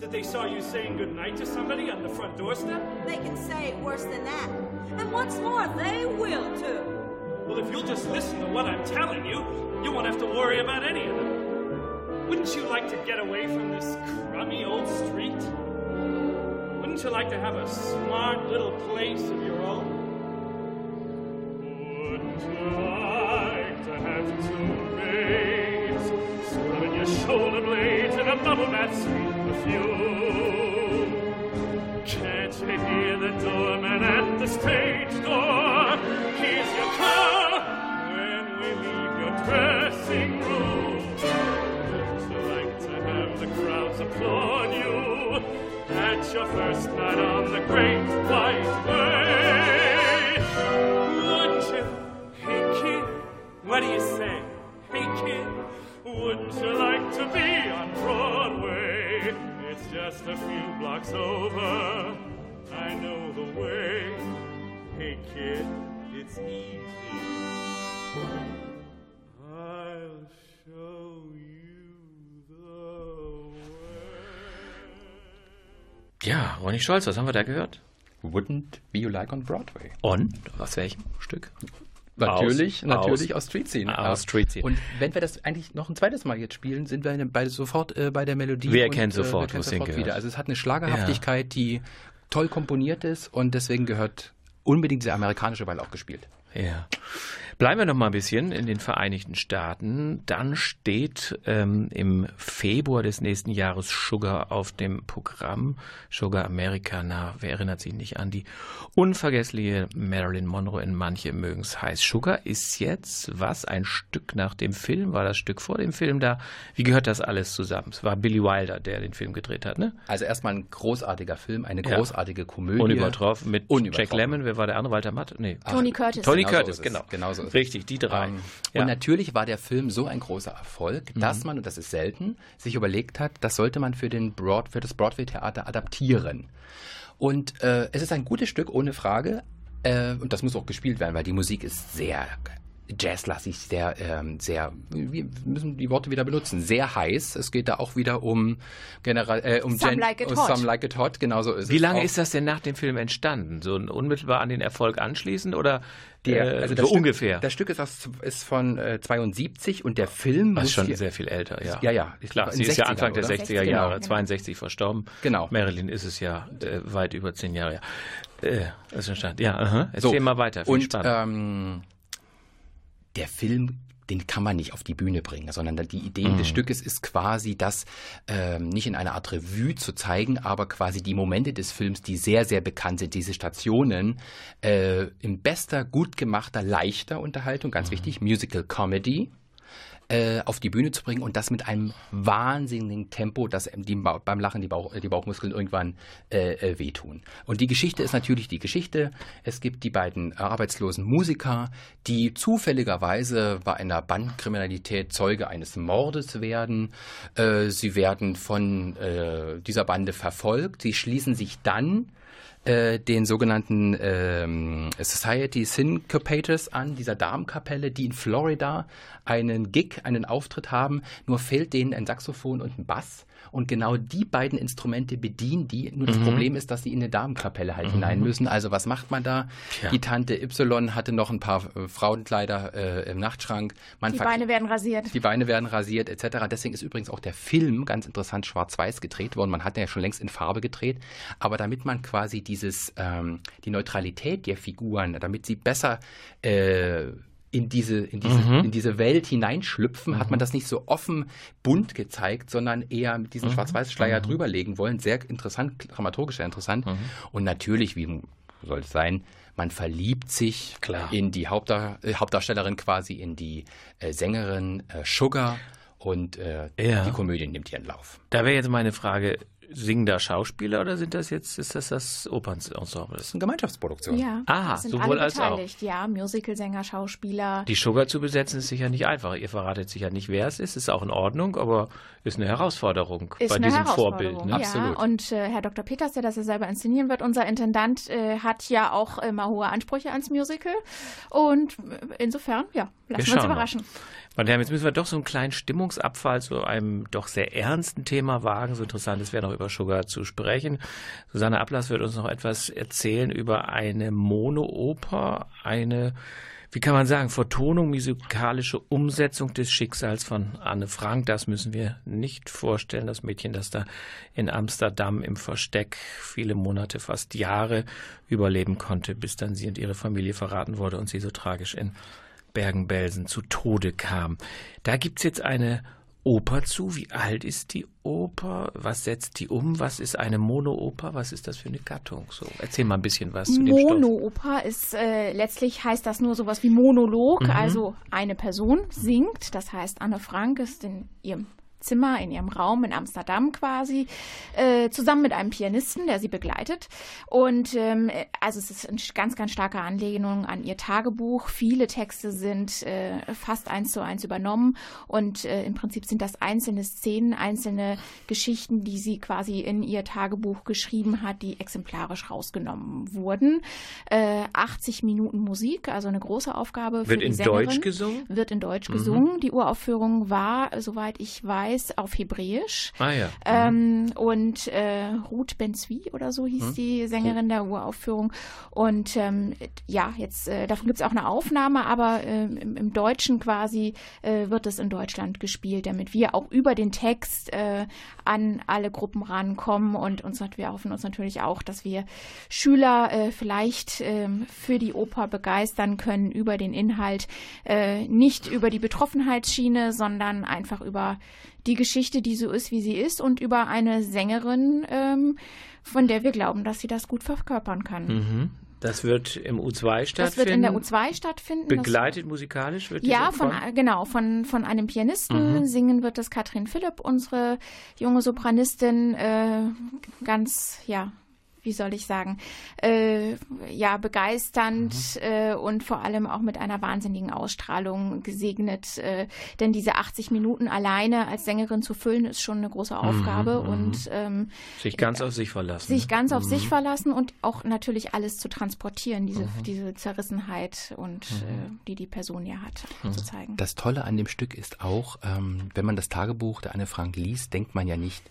That they saw you saying good night to somebody on the front doorstep? They can say worse than that. And what's more, they will too. Well, if you'll just listen to what I'm telling you, you won't have to worry about any of it. Wouldn't you like to get away from this crummy old street? Wouldn't you like to have a smart little place of your own? Wouldn't you like to have two maids scrubbing your shoulder blades in a bubble bath sweet perfume? Can't you hear the doorman at the stage door? Here's your car when we leave your dressing applaud you at your first night on the great white way. Would you, hey kid, what do you say? Hey kid, wouldn't you like to be on Broadway? It's just a few blocks over. I know the way. Hey kid, it's easy. Ja, Ronny Scholz, was haben wir da gehört? Wouldn't Be You Like on Broadway. Und? Aus welchem Stück? Natürlich, aus, natürlich aus, aus Street Scene. Aus Street Scene. Und wenn wir das eigentlich noch ein zweites Mal jetzt spielen, sind wir bei, sofort äh, bei der Melodie. Wer und, kennt sofort, äh, kennt sofort wieder. gehört. Also es hat eine Schlagerhaftigkeit, ja. die toll komponiert ist und deswegen gehört unbedingt dieser amerikanische Ball auch gespielt. Ja. Bleiben wir noch mal ein bisschen in den Vereinigten Staaten. Dann steht ähm, im Februar des nächsten Jahres Sugar auf dem Programm. Sugar America, na, wer erinnert sich nicht an die unvergessliche Marilyn Monroe in Manche mögen es heiß. Sugar ist jetzt was? Ein Stück nach dem Film? War das Stück vor dem Film da? Wie gehört das alles zusammen? Es war Billy Wilder, der den Film gedreht hat, ne? Also erstmal ein großartiger Film, eine großartige ja. Komödie. Unübertroffen mit Unübertroffen. Jack Lemmon. Wer war der andere? Walter Matt? Nee. Tony Curtis. Tony genau Curtis, so genau. Genau so Richtig, die drei. Um, ja. Und natürlich war der Film so ein großer Erfolg, dass mhm. man, und das ist selten, sich überlegt hat, das sollte man für, den Broad, für das Broadway-Theater adaptieren. Und äh, es ist ein gutes Stück, ohne Frage. Äh, und das muss auch gespielt werden, weil die Musik ist sehr jazzlastig, sehr, ähm, sehr, wir müssen die Worte wieder benutzen, sehr heiß. Es geht da auch wieder um General, äh, um Some Gen Like It Hot. Some Like It Hot, genauso ist Wie es. lange auch. ist das denn nach dem Film entstanden? So unmittelbar an den Erfolg anschließend oder der, äh, also so Stück, ungefähr? Das Stück ist, aus, ist von äh, 72 und der Film Das ist schon hier- sehr viel älter, ja. Ja, ja. Ich Klar, sie ist ja 60er, Anfang der oder? 60er Genau, Jahre, genau. 62 verstorben. Genau. Marilyn ist es ja äh, weit über zehn Jahre. Ja. Äh, das ist verstanden. Ja, aha. erzähl So, mal weiter. Viel und spannend. ähm, der Film, den kann man nicht auf die Bühne bringen, sondern die Idee Mhm. des Stückes ist quasi, das ähm, nicht in einer Art Revue zu zeigen, aber quasi die Momente des Films, die sehr, sehr bekannt sind, diese Stationen, äh, in bester, gut gemachter, leichter Unterhaltung, ganz Mhm. wichtig, Musical Comedy, äh, auf die Bühne zu bringen und das mit einem wahnsinnigen Tempo, dass die, beim Lachen die, Bauch, die Bauchmuskeln irgendwann äh, äh, wehtun. Und die Geschichte ist natürlich die Geschichte. Es gibt die beiden äh, arbeitslosen Musiker, die zufälligerweise bei einer Bandkriminalität Zeuge eines Mordes werden. Äh, sie werden von dieser Bande verfolgt. Sie schließen sich dann äh, den sogenannten ähm, Society Syncopators an, dieser Damenkapelle, die in Florida einen Gig, einen Auftritt haben, nur fehlt denen ein Saxophon und ein Bass. Und genau die beiden Instrumente bedienen die. Nur das Problem ist, dass sie in eine Damenkapelle halt hinein müssen. Also was macht man da? Tja. Die Tante Y hatte noch ein paar äh, Frauenkleider äh, im Nachtschrank. Man Die Beine werden rasiert. die Beine werden rasiert etc. Deswegen ist übrigens auch der Film ganz interessant schwarz-weiß gedreht worden. Man hat den ja schon längst in Farbe gedreht. Aber damit man quasi dieses, ähm, die Neutralität der Figuren, damit sie besser äh, in diese, in, diese, in diese Welt hineinschlüpfen, hat man das nicht so offen bunt gezeigt, sondern eher mit diesem Schwarz-Weiß-Schleier drüberlegen wollen. Sehr interessant, dramaturgisch sehr interessant. Und natürlich, wie soll es sein, man verliebt sich Klar. in die Hauptdar äh, Hauptdarstellerin quasi, in die äh, Sängerin äh, Sugar und äh, Ja. die Komödie nimmt ihren Lauf. Da wäre jetzt meine Frage, singen da Schauspieler oder sind das jetzt, ist das das Opernensemble? Das ist eine Gemeinschaftsproduktion. Ja, Aha, sind sowohl alle als auch. beteiligt. Ja, Musicalsänger, Schauspieler. Die Sugar zu besetzen ist sicher nicht einfach. Ihr verratet sicher nicht, wer es ist. Ist auch in Ordnung, aber ist eine Herausforderung ist bei eine diesem Herausforderung, Vorbild. Ne? Ja. Absolut. Und äh, Herr Dr. Peters, der das ja selber inszenieren wird, unser Intendant, äh, hat ja auch immer hohe Ansprüche ans Musical. Und äh, insofern, ja, lassen wir uns schauen mal. Meine Herren, jetzt müssen wir doch so einen kleinen Stimmungsabfall zu einem doch sehr ernsten Thema wagen. So interessant es wäre noch über Sugar zu sprechen. Susanne Ablass wird uns noch etwas erzählen über eine Monooper, eine, wie kann man sagen, Vertonung, musikalische Umsetzung des Schicksals von Anne Frank. Das müssen wir nicht vorstellen. Das Mädchen, das da in Amsterdam im Versteck viele Monate, fast Jahre überleben konnte, bis dann sie und ihre Familie verraten wurde und sie so tragisch in Bergen-Belsen zu Tode kam. Da gibt's jetzt eine Oper zu. Wie alt ist die Oper? Was setzt die um? Was ist eine Monooper? Was ist das für eine Gattung? So, erzähl mal ein bisschen was zu dem Stoff. Monooper ist äh, letztlich heißt das nur sowas wie Monolog, Mhm. also eine Person singt, das heißt Anne Frank ist in ihrem Zimmer, in ihrem Raum in Amsterdam quasi, äh, zusammen mit einem Pianisten, der sie begleitet. Und ähm, äh, also es ist eine ganz, ganz starke Anlehnung an ihr Tagebuch. Viele Texte sind äh, fast eins zu eins übernommen und äh, im Prinzip sind das einzelne Szenen, einzelne Geschichten, die sie quasi in ihr Tagebuch geschrieben hat, die exemplarisch rausgenommen wurden. Äh, 80 Minuten Musik, also eine große Aufgabe für Wird die in Sängerin. Deutsch gesungen? Wird in Deutsch gesungen. Die Uraufführung war, soweit ich weiß, Weiß auf Hebräisch. Ah ja. Ähm, und äh, Ruth Benzwi oder so hieß Mhm. die Sängerin der Uraufführung. Und ähm, ja, jetzt äh, davon gibt es auch eine Aufnahme, aber ähm, im, im Deutschen quasi äh, wird es in Deutschland gespielt, damit wir auch über den Text äh, an alle Gruppen rankommen und uns wir hoffen uns natürlich auch, dass wir Schüler äh, vielleicht ähm, für die Oper begeistern können über den Inhalt, äh, nicht über die Betroffenheitsschiene, sondern einfach über die Geschichte, die so ist, wie sie ist und über eine Sängerin, ähm, von der wir glauben, dass sie das gut verkörpern kann. Mhm. Das wird im U2 stattfinden. Das wird in der U2 stattfinden. Das- Begleitet musikalisch wird ja, diese von, genau, von, von einem Pianisten. Mhm. Singen wird das Katrin Philipp, unsere junge Sopranistin, äh, ganz, ja, wie soll ich sagen, äh, ja, begeisternd Mhm. äh, und vor allem auch mit einer wahnsinnigen Ausstrahlung gesegnet. Äh, denn diese 80 Minuten alleine als Sängerin zu füllen, ist schon eine große Aufgabe mhm. und ähm, sich ganz auf sich verlassen. sich ganz auf Mhm. sich verlassen und auch natürlich alles zu transportieren, diese, diese Zerrissenheit und äh, die die Person ja hat, zu zeigen. Das Tolle an dem Stück ist auch, ähm, wenn man das Tagebuch der Anne Frank liest, denkt man ja nicht,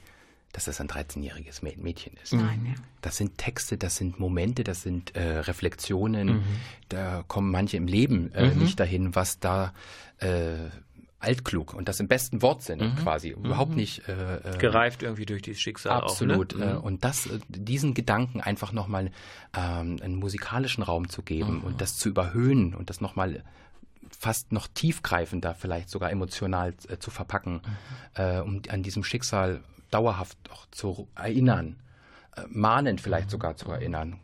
dass das ein 13-jähriges Mä- Mädchen ist. Nein, ja. Das sind Texte, das sind Momente, das sind äh, Reflexionen. Da kommen manche im Leben äh, nicht dahin, was da äh, altklug und das im besten Wortsinne quasi überhaupt nicht äh, äh, Gereift irgendwie durch dieses Schicksal Absolut. auch. Ne? äh, Und das, äh, diesen Gedanken einfach nochmal ähm, einen musikalischen Raum zu geben und das zu überhöhen und das nochmal fast noch tiefgreifender, vielleicht sogar emotional äh, zu verpacken, äh, um an diesem Schicksal dauerhaft auch zu erinnern, äh, mahnend vielleicht sogar zu erinnern.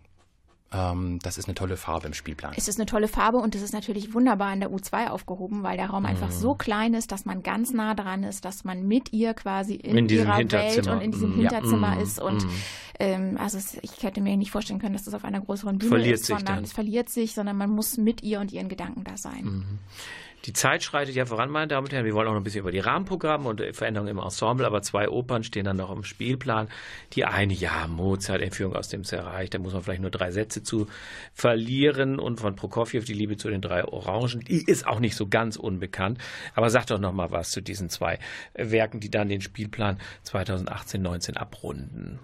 Ähm, das ist eine tolle Farbe im Spielplan. Es ist eine tolle Farbe und es ist natürlich wunderbar in der U2 aufgehoben, weil der Raum einfach so klein ist, dass man ganz nah dran ist, dass man mit ihr quasi in, In ihrer Welt und in diesem ja. Hinterzimmer Mm, ist. Und mm. ähm, also es, ich hätte mir nicht vorstellen können, dass das auf einer größeren Bühne Verliert ist, sich sondern dann. es verliert sich, sondern man muss mit ihr und ihren Gedanken da sein. Die Zeit schreitet ja voran, meine Damen und Herren. Wir wollen auch noch ein bisschen über die Rahmenprogramme und äh, Veränderungen im Ensemble, aber zwei Opern stehen dann noch im Spielplan. Die eine, ja, Mozart, Entführung aus dem Zerreich, da muss man vielleicht nur drei Sätze zu verlieren. Und von Prokofjew, die Liebe zu den drei Orangen, die ist auch nicht so ganz unbekannt. Aber sag doch noch mal was zu diesen zwei äh, Werken, die dann den Spielplan 2018-19 abrunden.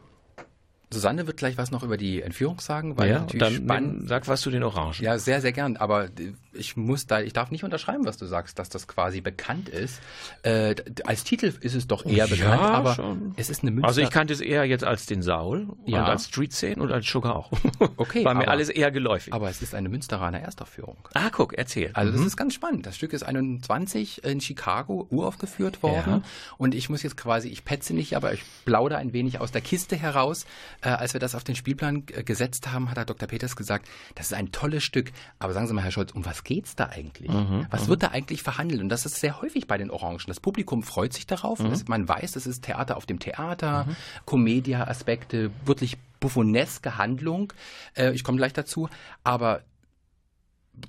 Susanne wird gleich was noch über die Entführung sagen, weil ja, natürlich dann spannend. sag was zu den Orangen. Ja, sehr, sehr gern. Aber äh, ich muss da, ich darf nicht unterschreiben, was du sagst, dass das quasi bekannt ist. Äh, als Titel ist es doch eher Ja, bekannt, aber schon. es ist eine Münster. Also ich kannte es eher jetzt als den Saul Ja. und als Street-Szenen und als Sugar auch. Okay, War mir aber- alles eher geläufig. aber es ist eine Münsteraner Erstaufführung. ah, guck, erzähl. Also das Mhm. ist ganz spannend. Das Stück ist 21 in Chicago uraufgeführt worden. Ja. Und ich muss jetzt quasi, ich petze nicht, aber ich plaudere ein wenig aus der Kiste heraus. Äh, als wir das auf den Spielplan äh, gesetzt haben, hat Herr Dr. Peters gesagt, das ist ein tolles Stück. Aber sagen Sie mal, Herr Scholz, um was geht's da eigentlich? Mhm, was wird da eigentlich verhandelt? Und das ist sehr häufig bei den Orangen. Das Publikum freut sich darauf. Mhm. Es- Man weiß, es ist Theater auf dem Theater, Comedia-Aspekte, wirklich buffoneske Handlung. Äh, ich komme gleich dazu. Aber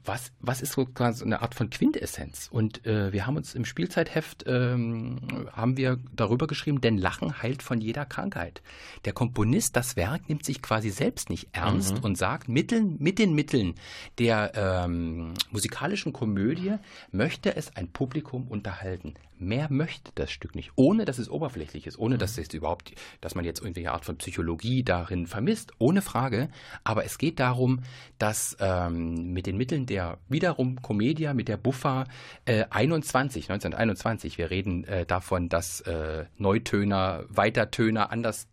was, was ist so quasi eine Art von Quintessenz? Und äh, wir haben uns im Spielzeitheft ähm, haben wir darüber geschrieben, denn Lachen heilt von jeder Krankheit. Der Komponist, das Werk nimmt sich quasi selbst nicht ernst und sagt, Mitteln, mit den Mitteln der ähm, musikalischen Komödie möchte es ein Publikum unterhalten. Mehr möchte das Stück nicht, ohne dass es oberflächlich ist, ohne dass es überhaupt, dass man jetzt irgendwelche Art von Psychologie darin vermisst, ohne Frage. Aber es geht darum, dass ähm, mit den Mitteln der wiederum Comedia, mit der Buffa äh, 21, 1921, wir reden äh, davon, dass äh, Neutöner, Weitertöner, anders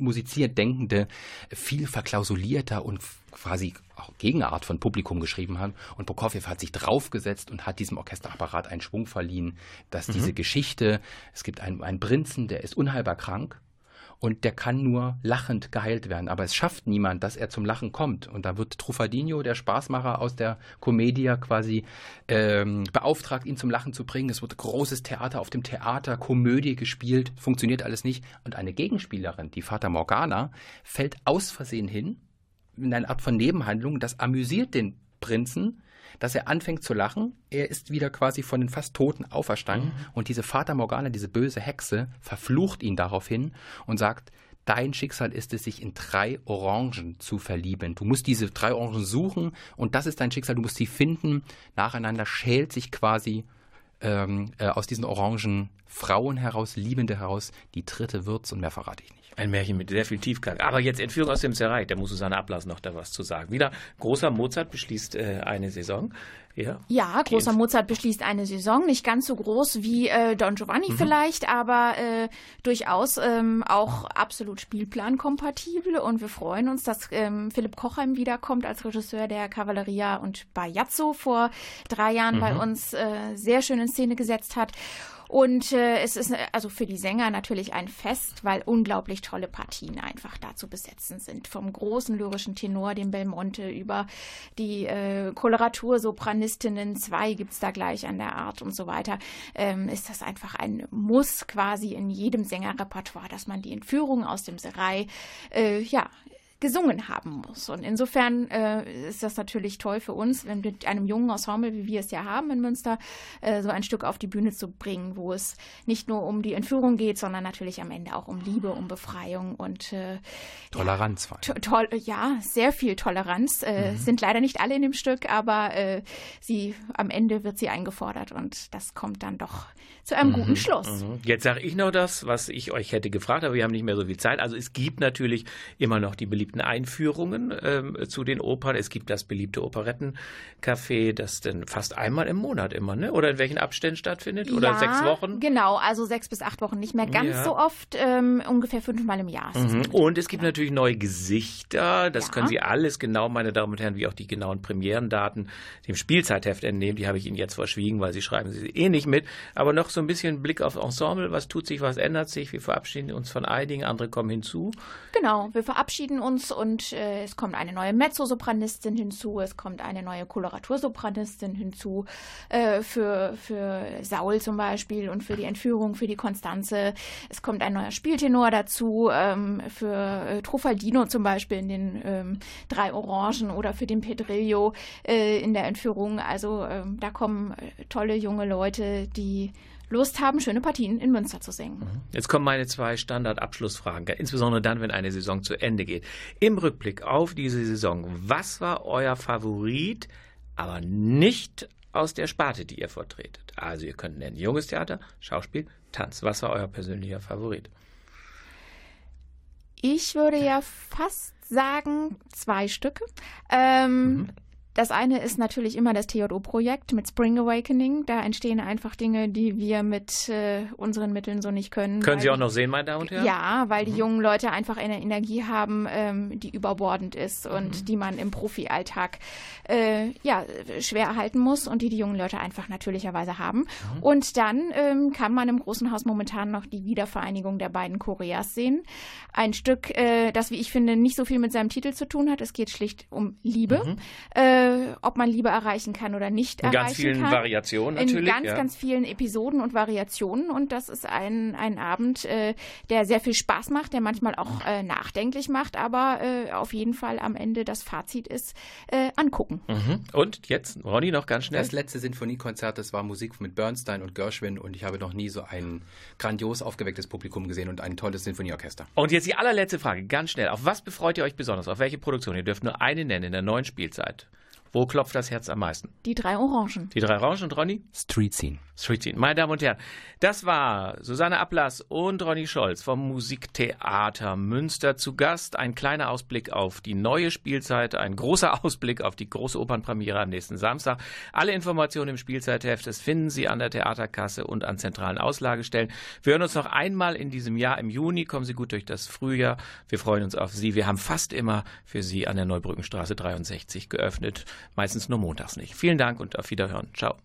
musiziert Denkende viel verklausulierter und quasi auch Gegenart von Publikum geschrieben haben. Und Prokofjew hat sich draufgesetzt und hat diesem Orchesterapparat einen Schwung verliehen, dass diese Geschichte, es gibt einen, einen Prinzen, der ist unheilbar krank und der kann nur lachend geheilt werden. Aber es schafft niemand, dass er zum Lachen kommt. Und da wird Truffaldino, der Spaßmacher aus der Commedia, quasi ähm, beauftragt, ihn zum Lachen zu bringen. Es wird großes Theater auf dem Theater, Komödie gespielt, funktioniert alles nicht. Und eine Gegenspielerin, die Fata Morgana, fällt aus Versehen hin in eine Art von Nebenhandlung. Das amüsiert den Prinzen, dass er anfängt zu lachen. Er ist wieder quasi von den fast Toten auferstanden. Und diese Fata Morgana, diese böse Hexe, verflucht ihn daraufhin und sagt, Dein Schicksal ist es, sich in drei Orangen zu verlieben. Du musst diese drei Orangen suchen und das ist dein Schicksal. Du musst sie finden. Nacheinander schält sich quasi ähm, äh, aus diesen Orangen Frauen heraus, Liebende heraus, die dritte wird's und mehr verrate ich nicht. Ein Märchen mit sehr viel Tiefgang. Aber jetzt Entführung aus dem Serail, da muss Susanne Ablass noch da was zu sagen. Wieder großer Mozart beschließt äh, eine Saison. Ja, ja großer Mozart beschließt eine Saison, nicht ganz so groß wie äh, Don Giovanni mhm. vielleicht, aber äh, durchaus ähm, auch absolut spielplankompatibel und wir freuen uns, dass ähm, Philipp Kochheim wiederkommt als Regisseur der Cavalleria und Bajazzo vor drei Jahren mhm. bei uns äh, sehr schön in Szene gesetzt hat. Und äh, es ist also für die Sänger natürlich ein Fest, weil unglaublich tolle Partien einfach da zu besetzen sind. Vom großen lyrischen Tenor, dem Belmonte, über die äh, Koloraturssopranistinnen, zwei gibt's da gleich an der Art und so weiter, ähm, ist das einfach ein Muss quasi in jedem Sängerrepertoire, dass man die Entführung aus dem Serai äh, ja, gesungen haben muss. Und insofern äh, ist das natürlich toll für uns, wenn mit einem jungen Ensemble, wie wir es ja haben in Münster, äh, so ein Stück auf die Bühne zu bringen, wo es nicht nur um die Entführung geht, sondern natürlich am Ende auch um Liebe, um Befreiung und äh, Toleranz. Ja, to toll, ja, sehr viel Toleranz. Äh, mhm. Sind leider nicht alle in dem Stück, aber äh, sie am Ende wird sie eingefordert und das kommt dann doch zu einem mhm. guten Schluss. Mhm. Jetzt sage ich noch das, was ich euch hätte gefragt, aber wir haben nicht mehr so viel Zeit. Also es gibt natürlich immer noch die beliebten Einführungen ähm, zu den Opern. Es gibt das beliebte Operettencafé, das dann fast einmal im Monat immer, ne? Oder in welchen Abständen stattfindet? Oder ja, sechs Wochen? Genau, also sechs bis acht Wochen nicht mehr ganz ja. so oft, ähm, ungefähr fünfmal im Jahr. Mhm. Und es gibt ja. natürlich neue Gesichter. Das können Sie alles genau, meine Damen und Herren, wie auch die genauen Premierendaten dem Spielzeitheft entnehmen. Die habe ich Ihnen jetzt verschwiegen, weil Sie schreiben sie eh nicht mit. Aber noch so ein bisschen Blick auf Ensemble. Was tut sich, was ändert sich? Wir verabschieden uns von einigen, andere kommen hinzu. Genau, wir verabschieden uns und äh, es kommt eine neue Mezzosopranistin hinzu, es kommt eine neue Koloratursopranistin hinzu äh, für, für Saul zum Beispiel und für die Entführung, für die Konstanze. Es kommt ein neuer Spieltenor dazu ähm, für äh, Trufaldino zum Beispiel in den ähm, drei Orangen oder für den Pedrillo äh, in der Entführung. Also ähm, da kommen äh, tolle junge Leute, die Lust haben, schöne Partien in Münster zu singen. Mhm. Jetzt kommen meine zwei Standardabschlussfragen, insbesondere dann, wenn eine Saison zu Ende geht. Im Rückblick auf diese Saison, was war euer Favorit, aber nicht aus der Sparte, die ihr vertretet? Also ihr könnt nennen junges Theater, Schauspiel, Tanz. Was war euer persönlicher Favorit? Ich würde ja fast sagen, zwei Stücke. Ähm, mhm. Das eine ist natürlich immer das TJO-Projekt mit Spring Awakening. Da entstehen einfach Dinge, die wir mit äh, unseren Mitteln so nicht können. Können Sie auch noch sehen, meine Damen und Herren? Ja, weil die mhm. jungen Leute einfach eine Energie haben, ähm, die überbordend ist und mhm. die man im Profi-Alltag äh, ja, schwer erhalten muss und die die jungen Leute einfach natürlicherweise haben. Mhm. Und dann ähm, kann man im Großen Haus momentan noch die Wiedervereinigung der beiden Koreas sehen. Ein Stück, äh, das, wie ich finde, nicht so viel mit seinem Titel zu tun hat. Es geht schlicht um Liebe. Mhm. Äh, äh, ob man Liebe erreichen kann oder nicht in erreichen kann. In ganz vielen kann. Variationen natürlich. In ganz, ja. ganz vielen Episoden und Variationen. Und das ist ein, ein Abend, äh, der sehr viel Spaß macht, der manchmal auch äh, nachdenklich macht, aber äh, auf jeden Fall am Ende das Fazit ist, äh, angucken. Mhm. Und jetzt, Ronny, noch ganz schnell. Das letzte Sinfoniekonzert, das war Musik mit Bernstein und Gershwin und ich habe noch nie so ein grandios aufgewecktes Publikum gesehen und ein tolles Sinfonieorchester. Und jetzt die allerletzte Frage, ganz schnell. Auf was befreut ihr euch besonders? Auf welche Produktion? Ihr dürft nur eine nennen in der neuen Spielzeit. Wo klopft das Herz am meisten? Die drei Orangen. Die drei Orangen und Ronny? Street Scene. Street. Meine Damen und Herren, das war Susanne Ablass und Ronny Scholz vom Musiktheater Münster zu Gast. Ein kleiner Ausblick auf die neue Spielzeit, ein großer Ausblick auf die große Opernpremiere am nächsten Samstag. Alle Informationen im Spielzeitheft, finden Sie an der Theaterkasse und an zentralen Auslagestellen. Wir hören uns noch einmal in diesem Jahr im Juni. Kommen Sie gut durch das Frühjahr. Wir freuen uns auf Sie. Wir haben fast immer für Sie an der Neubrückenstraße 63 geöffnet. Meistens nur montags nicht. Vielen Dank und auf Wiederhören. Ciao.